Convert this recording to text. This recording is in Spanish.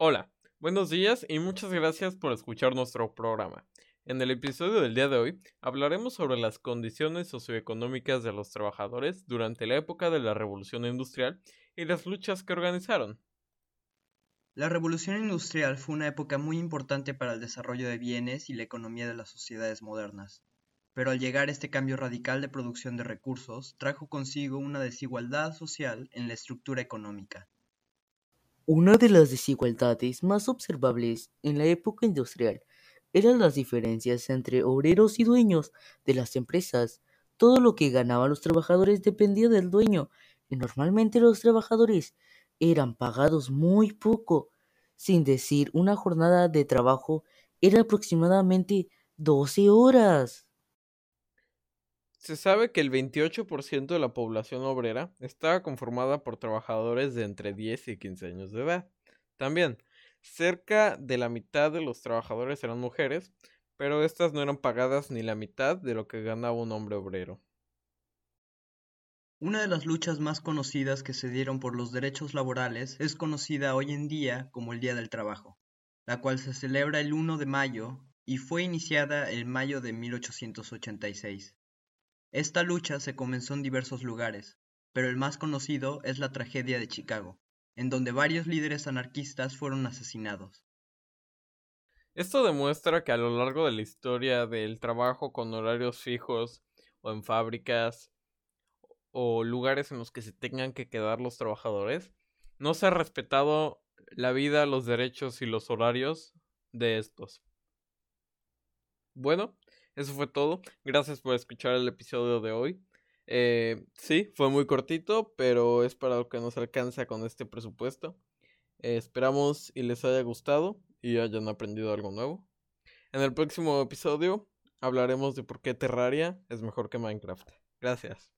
Hola, buenos días y muchas gracias por escuchar nuestro programa. En el episodio del día de hoy hablaremos sobre las condiciones socioeconómicas de los trabajadores durante la época de la Revolución Industrial y las luchas que organizaron. La Revolución Industrial fue una época muy importante para el desarrollo de bienes y la economía de las sociedades modernas. Pero al llegar este cambio radical de producción de recursos, trajo consigo una desigualdad social en la estructura económica. Una de las desigualdades más observables en la época industrial eran las diferencias entre obreros y dueños de las empresas. Todo lo que ganaban los trabajadores dependía del dueño, y normalmente los trabajadores eran pagados muy poco, sin decir una jornada de trabajo era aproximadamente 12 horas. Se sabe que el 28% de la población obrera estaba conformada por trabajadores de entre 10 y 15 años de edad. También, Cerca de la mitad de los trabajadores eran mujeres, pero estas no eran pagadas ni la mitad de lo que ganaba un hombre obrero. Una de las luchas más conocidas que se dieron por los derechos laborales es conocida hoy en día como el Día del Trabajo, la cual se celebra el 1 de mayo y fue iniciada en mayo de 1886. Esta lucha se comenzó en diversos lugares, pero el más conocido es la tragedia de Chicago, en donde varios líderes anarquistas fueron asesinados. Esto demuestra que a lo largo de la historia del trabajo con horarios fijos o en fábricas o lugares en los que se tengan que quedar los trabajadores, no se ha respetado la vida, los derechos y los horarios de estos. Bueno, eso fue todo. Gracias por escuchar el episodio de hoy. Eh, sí, fue muy cortito, pero es para lo que nos alcanza con este presupuesto. Eh, esperamos y les haya gustado y hayan aprendido algo nuevo. En el próximo episodio hablaremos de por qué Terraria es mejor que Minecraft. Gracias.